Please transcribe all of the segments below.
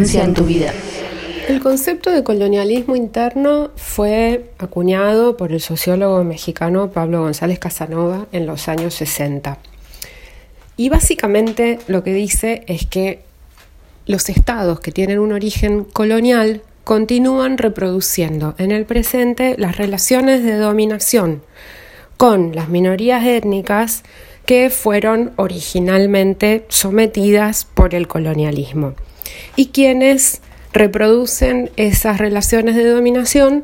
En tu vida. El concepto de colonialismo interno fue acuñado por el sociólogo mexicano Pablo González Casanova en los años 60. Y básicamente lo que dice es que los estados que tienen un origen colonial continúan reproduciendo en el presente las relaciones de dominación con las minorías étnicas que fueron originalmente sometidas por el colonialismo y quienes reproducen esas relaciones de dominación,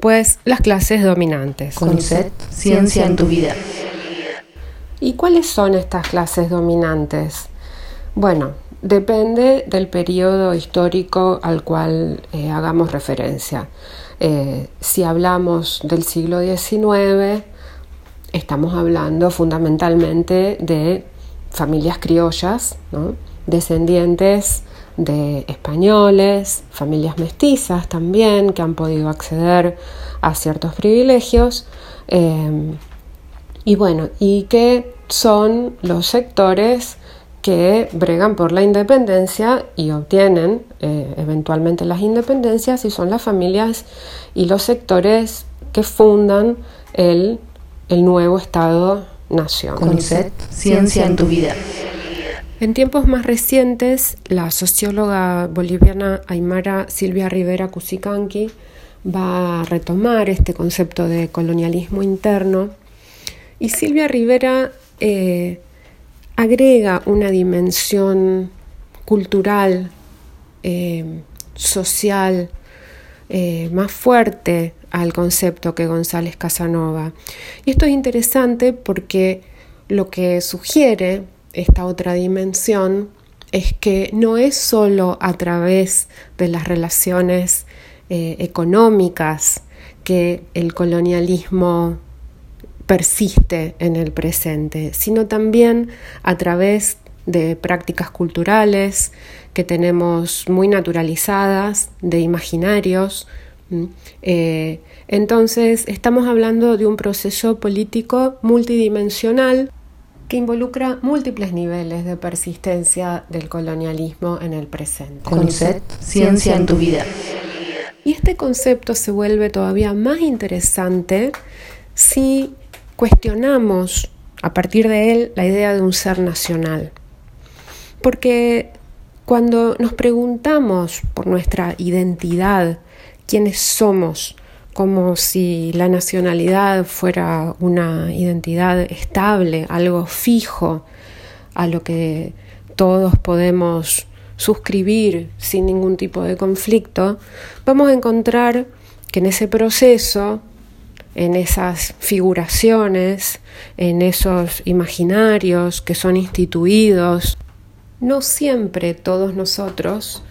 pues las clases dominantes. Concept, ciencia en tu vida. ¿Y cuáles son estas clases dominantes? Bueno, depende del periodo histórico al cual eh, hagamos referencia. Eh, si hablamos del siglo XIX, estamos hablando fundamentalmente de familias criollas, descendientes de españoles, familias mestizas también, que han podido acceder a ciertos privilegios, eh, y bueno, y que son los sectores que bregan por la independencia y obtienen eh, eventualmente las independencias y son las familias y los sectores que fundan el, el nuevo Estado-Nación. Concept, ciencia en tu vida. En tiempos más recientes, la socióloga boliviana Aymara Silvia Rivera Cusicanqui va a retomar este concepto de colonialismo interno y Silvia Rivera eh, agrega una dimensión cultural, eh, social, eh, más fuerte al concepto que González Casanova. Y esto es interesante porque lo que sugiere esta otra dimensión es que no es solo a través de las relaciones eh, económicas que el colonialismo persiste en el presente, sino también a través de prácticas culturales que tenemos muy naturalizadas, de imaginarios. Eh, entonces, estamos hablando de un proceso político multidimensional que involucra múltiples niveles de persistencia del colonialismo en el presente. Concept, ciencia en tu vida. Y este concepto se vuelve todavía más interesante si cuestionamos a partir de él la idea de un ser nacional. Porque cuando nos preguntamos por nuestra identidad, quiénes somos, como si la nacionalidad fuera una identidad estable, algo fijo, a lo que todos podemos suscribir sin ningún tipo de conflicto, vamos a encontrar que en ese proceso, en esas figuraciones, en esos imaginarios que son instituidos, no siempre todos nosotros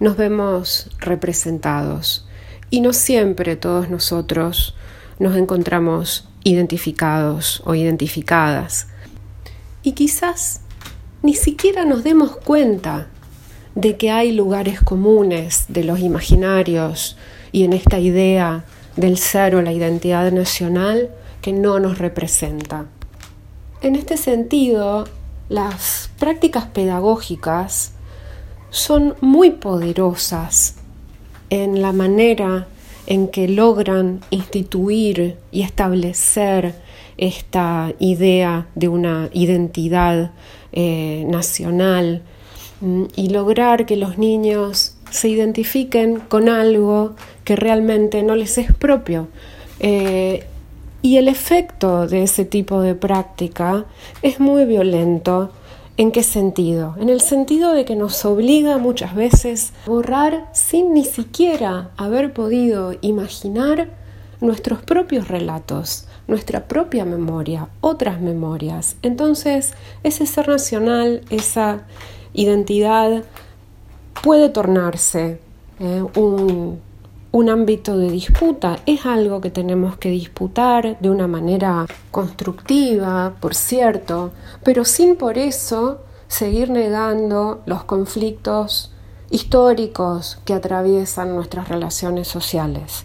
nos vemos representados y no siempre todos nosotros nos encontramos identificados o identificadas. Y quizás ni siquiera nos demos cuenta de que hay lugares comunes de los imaginarios y en esta idea del ser o la identidad nacional que no nos representa. En este sentido, las prácticas pedagógicas son muy poderosas en la manera en que logran instituir y establecer esta idea de una identidad eh, nacional mm, y lograr que los niños se identifiquen con algo que realmente no les es propio. Eh, y el efecto de ese tipo de práctica es muy violento ¿En qué sentido? En el sentido de que nos obliga muchas veces a borrar sin ni siquiera haber podido imaginar nuestros propios relatos, nuestra propia memoria, otras memorias. Entonces, ese ser nacional, esa identidad puede tornarse eh, un un ámbito de disputa, es algo que tenemos que disputar de una manera constructiva, por cierto, pero sin por eso seguir negando los conflictos históricos que atraviesan nuestras relaciones sociales.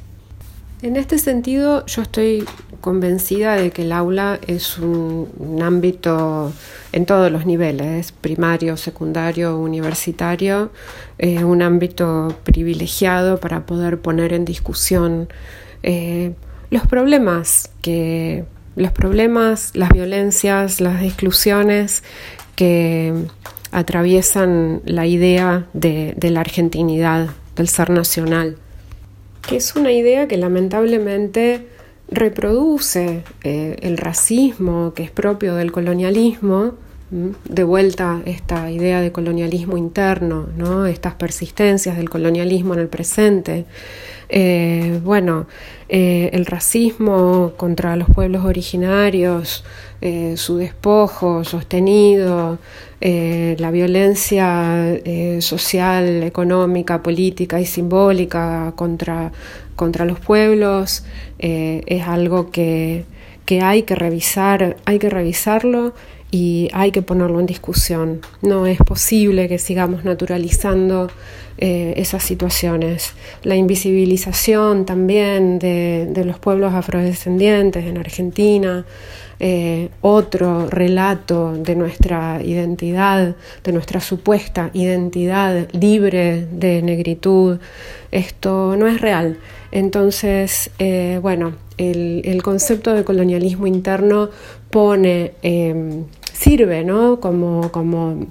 En este sentido, yo estoy convencida de que el aula es un, ámbito en todos los niveles, primario, secundario, universitario, eh, un ámbito privilegiado para poder poner en discusión eh, los problemas que los problemas, las violencias, las exclusiones que atraviesan la idea de la argentinidad, del ser nacional. Que es una idea que lamentablemente reproduce eh, el racismo que es propio del colonialismo, de vuelta esta idea de colonialismo interno, ¿no? estas persistencias del colonialismo en el presente. Eh, bueno, eh, el racismo contra los pueblos originarios, su despojo sostenido, la violencia social, económica, política y simbólica contra, contra los pueblos es algo que, que hay que revisar, hay que revisarlo y hay que ponerlo en discusión. No es posible que sigamos naturalizando eh, esas situaciones. La invisibilización también de, los pueblos afrodescendientes en Argentina, eh, otro relato de nuestra identidad, de nuestra supuesta identidad libre de negritud. Esto no es real. Entonces, eh, bueno, el, concepto de colonialismo interno pone sirve, ¿no? Como, como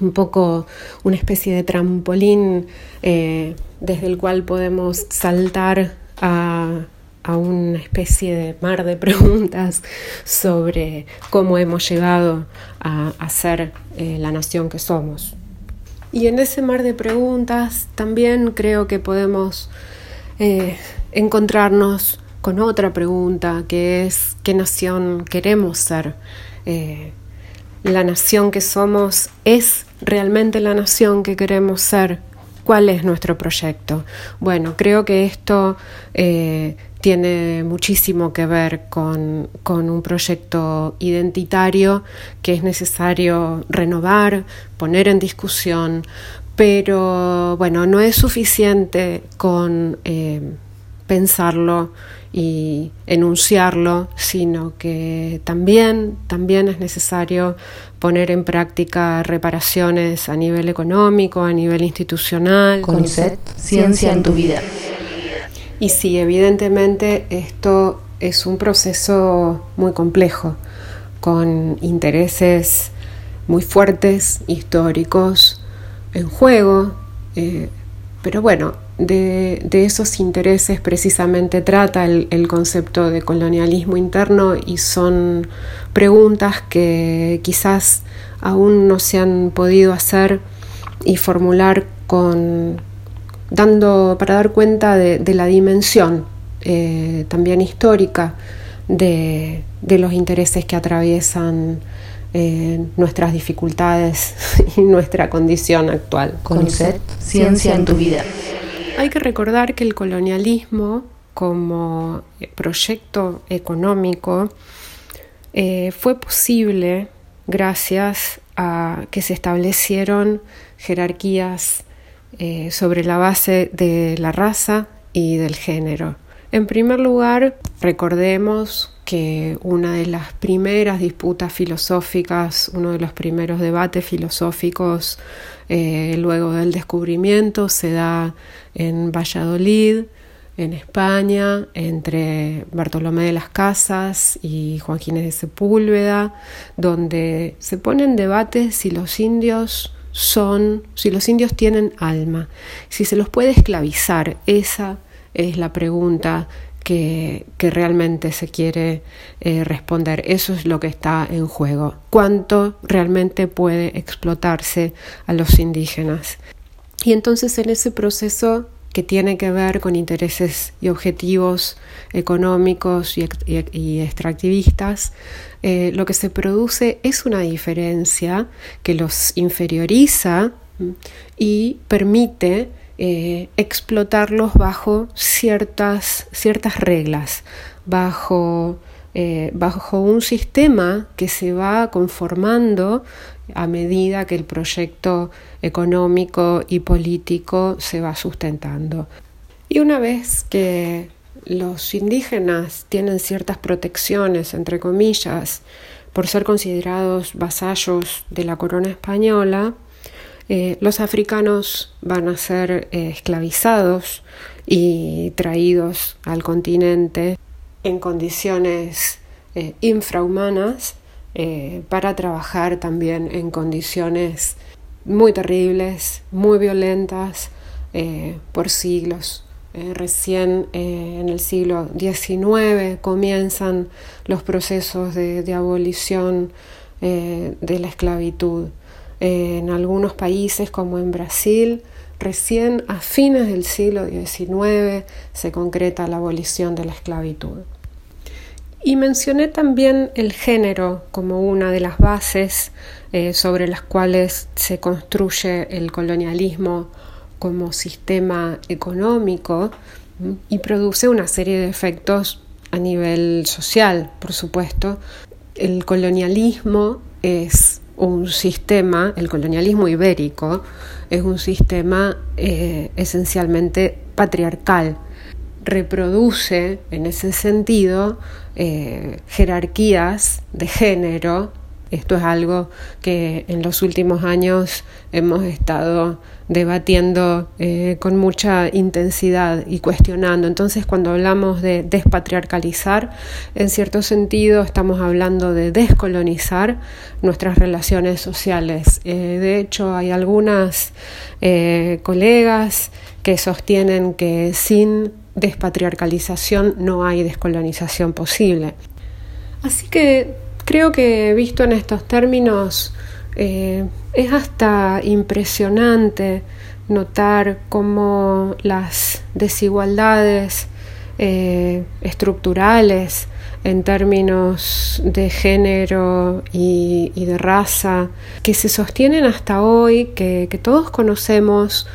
un poco una especie de trampolín eh, desde el cual podemos saltar a, una especie de mar de preguntas sobre cómo hemos llegado a, ser eh, la nación que somos. Y en ese mar de preguntas también creo que podemos eh, encontrarnos con otra pregunta que es ¿qué nación queremos ser? la nación que somos es realmente la nación que queremos ser. ¿Cuál es nuestro proyecto? Bueno, creo que esto eh, tiene muchísimo que ver con, con, un proyecto identitario que es necesario renovar, poner en discusión, pero bueno, no es suficiente con eh, pensarlo y enunciarlo, sino que también, también es necesario poner en práctica reparaciones a nivel económico, a nivel institucional. CONICET, ciencia en tu vida. Y sí, evidentemente esto es un proceso muy complejo, con intereses muy fuertes, históricos, en juego, eh, pero bueno, de, esos intereses precisamente trata el, concepto de colonialismo interno y son preguntas que quizás aún no se han podido hacer y formular con dando para dar cuenta de, la dimensión eh, también histórica de, los intereses que atraviesan eh, nuestras dificultades y nuestra condición actual. Conocer ciencia en tu vida. Hay que recordar que el colonialismo como proyecto económico eh, fue posible gracias a que se establecieron jerarquías eh, sobre la base de la raza y del género. En primer lugar, recordemos que una de las primeras disputas filosóficas, uno de los primeros debates filosóficos eh, luego del descubrimiento se da en Valladolid, en España, entre Bartolomé de las Casas y Joaquín de Sepúlveda, donde se ponen debates si los indios son, si los indios tienen alma, si se los puede esclavizar, esa es la pregunta que, realmente se quiere eh, responder. Eso es lo que está en juego. ¿Cuánto realmente puede explotarse a los indígenas? Y entonces en ese proceso que tiene que ver con intereses y objetivos económicos y, extractivistas, eh, lo que se produce es una diferencia que los inferioriza y permite eh, explotarlos bajo ciertas, ciertas reglas, bajo, eh, bajo un sistema que se va conformando a medida que el proyecto económico y político se va sustentando. Y una vez que los indígenas tienen ciertas protecciones, entre comillas, por ser considerados vasallos de la corona española, eh, los africanos van a ser eh, esclavizados y traídos al continente en condiciones eh, infrahumanas para trabajar también en condiciones muy terribles, muy violentas por siglos. recién en el siglo XIX comienzan los procesos de abolición de la esclavitud en algunos países como en Brasil, recién a fines del siglo XIX se concreta la abolición de la esclavitud. Y mencioné también el género como una de las bases eh, sobre las cuales se construye el colonialismo como sistema económico y produce una serie de efectos a nivel social, por supuesto. El colonialismo es un sistema, el colonialismo ibérico, es un sistema eh, esencialmente patriarcal. Reproduce en ese sentido eh, jerarquías de género esto es algo que en los últimos años hemos estado debatiendo eh, con mucha intensidad y cuestionando. Entonces, cuando hablamos de despatriarcalizar, en cierto sentido estamos hablando de descolonizar nuestras relaciones sociales. Eh, de hecho, hay algunas eh, colegas que sostienen que sin despatriarcalización no hay descolonización posible. Así que Creo que visto en estos términos eh, es hasta impresionante notar cómo las desigualdades eh, estructurales en términos de género y, de raza que se sostienen hasta hoy, que, todos conocemos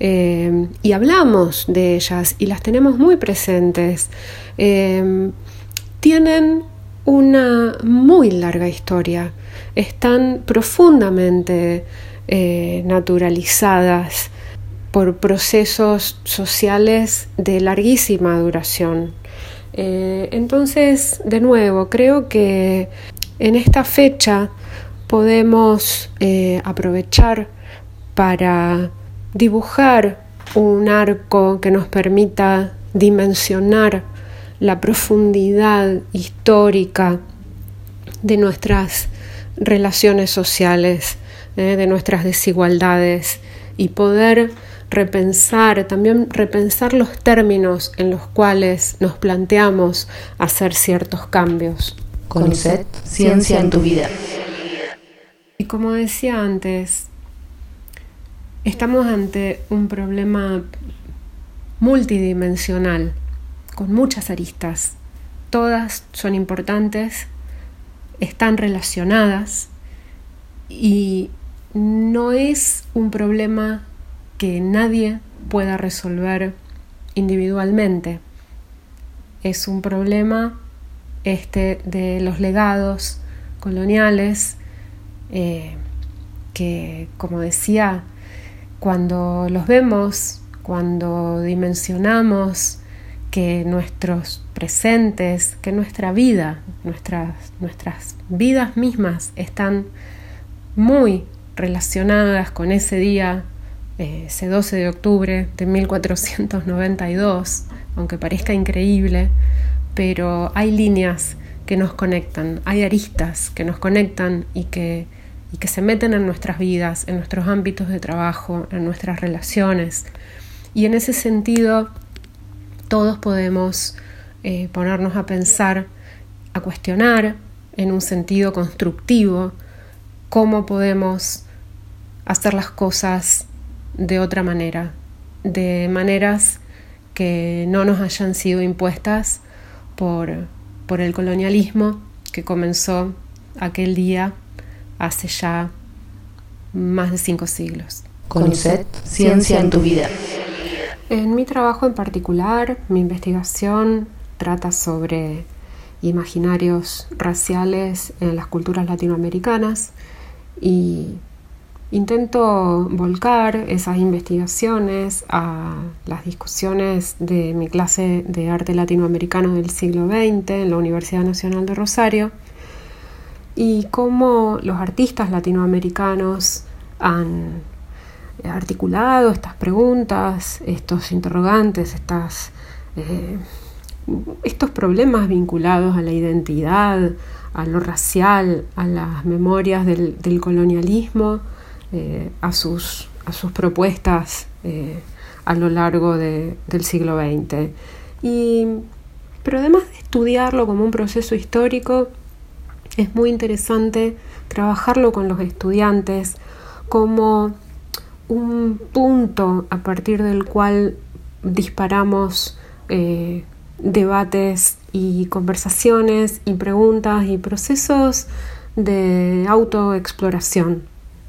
eh, y hablamos de ellas y las tenemos muy presentes, tienen una muy larga historia, están profundamente eh, naturalizadas por procesos sociales de larguísima duración. Eh, entonces, de nuevo, creo que en esta fecha podemos eh, aprovechar para dibujar un arco que nos permita dimensionar la profundidad histórica de nuestras relaciones sociales, eh, de nuestras desigualdades y poder repensar, también repensar los términos en los cuales nos planteamos hacer ciertos cambios. CONICET, ciencia en tu vida. Y como decía antes, estamos ante un problema multidimensional con muchas aristas. Todas son importantes, están relacionadas y no es un problema que nadie pueda resolver individualmente. Es un problema este de los legados coloniales eh, que, como decía, cuando los vemos, cuando dimensionamos que nuestros presentes, que nuestra vida, nuestras, nuestras vidas mismas están muy relacionadas con ese día, eh, ese 12 de octubre de 1492, aunque parezca increíble, pero hay líneas que nos conectan, hay aristas que nos conectan y que, y que se meten en nuestras vidas, en nuestros ámbitos de trabajo, en nuestras relaciones. Y en ese sentido, todos podemos eh, ponernos a pensar, a cuestionar en un sentido constructivo cómo podemos hacer las cosas de otra manera, de maneras que no nos hayan sido impuestas por, por el colonialismo que comenzó aquel día hace ya más de cinco siglos. CONICET, ciencia en tu vida. En mi trabajo en particular, mi investigación trata sobre imaginarios raciales en las culturas latinoamericanas y intento volcar esas investigaciones a las discusiones de mi clase de arte latinoamericano del siglo XX en la Universidad Nacional de Rosario y cómo los artistas latinoamericanos han articulado estas preguntas, estos interrogantes, estas, eh, estos problemas vinculados a la identidad, a lo racial, a las memorias del, colonialismo, eh, a, sus, a, sus, propuestas eh, a lo largo del siglo XX. Y, pero además de estudiarlo como un proceso histórico, es muy interesante trabajarlo con los estudiantes como un punto a partir del cual disparamos eh, debates y conversaciones y preguntas y procesos de autoexploración.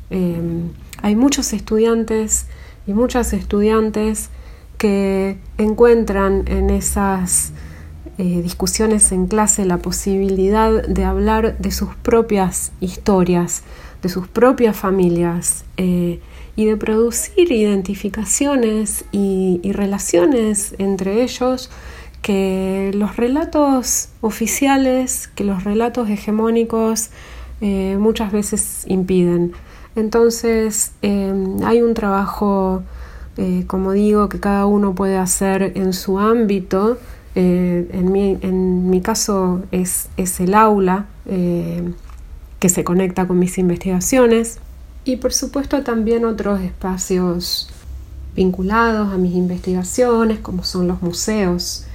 Em, hay muchos estudiantes y muchas estudiantes que encuentran en esas eh, discusiones en clase la posibilidad de hablar de sus propias historias, de sus propias familias eh, y de producir identificaciones y, relaciones entre ellos que los relatos oficiales, que los relatos hegemónicos eh, muchas veces impiden. Entonces em, hay un trabajo, eh, como digo, que cada uno puede hacer en su ámbito. en, mi, en, mi, caso es, es el aula que se conecta con mis investigaciones y por supuesto también otros espacios vinculados a mis investigaciones como son los museos,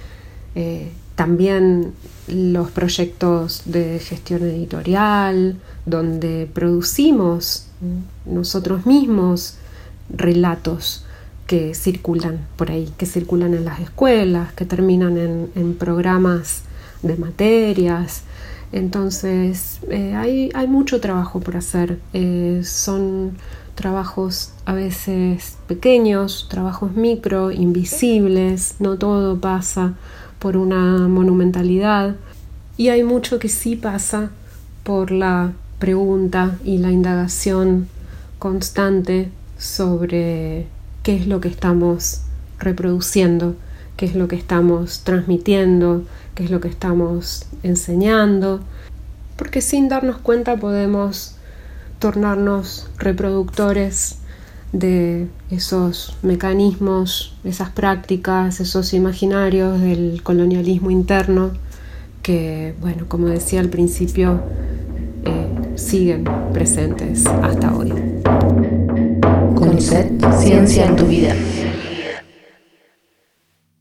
eh, también los proyectos de gestión editorial, donde producimos nosotros mismos relatos que circulan por ahí, que circulan en las escuelas, que terminan en, en programas de materias, entonces, eh, hay, mucho trabajo por hacer. Eh, son trabajos a veces pequeños, trabajos micro, invisibles, no todo pasa por una monumentalidad. Y hay mucho que sí pasa por la pregunta y la indagación constante sobre qué es lo que estamos reproduciendo, qué es lo que estamos transmitiendo, qué es lo que estamos enseñando, porque sin darnos cuenta podemos tornarnos reproductores de esos mecanismos, esas prácticas, esos imaginarios del colonialismo interno que, bueno, como decía al principio, eh, siguen presentes hasta hoy. Concept Ciencia en tu vida.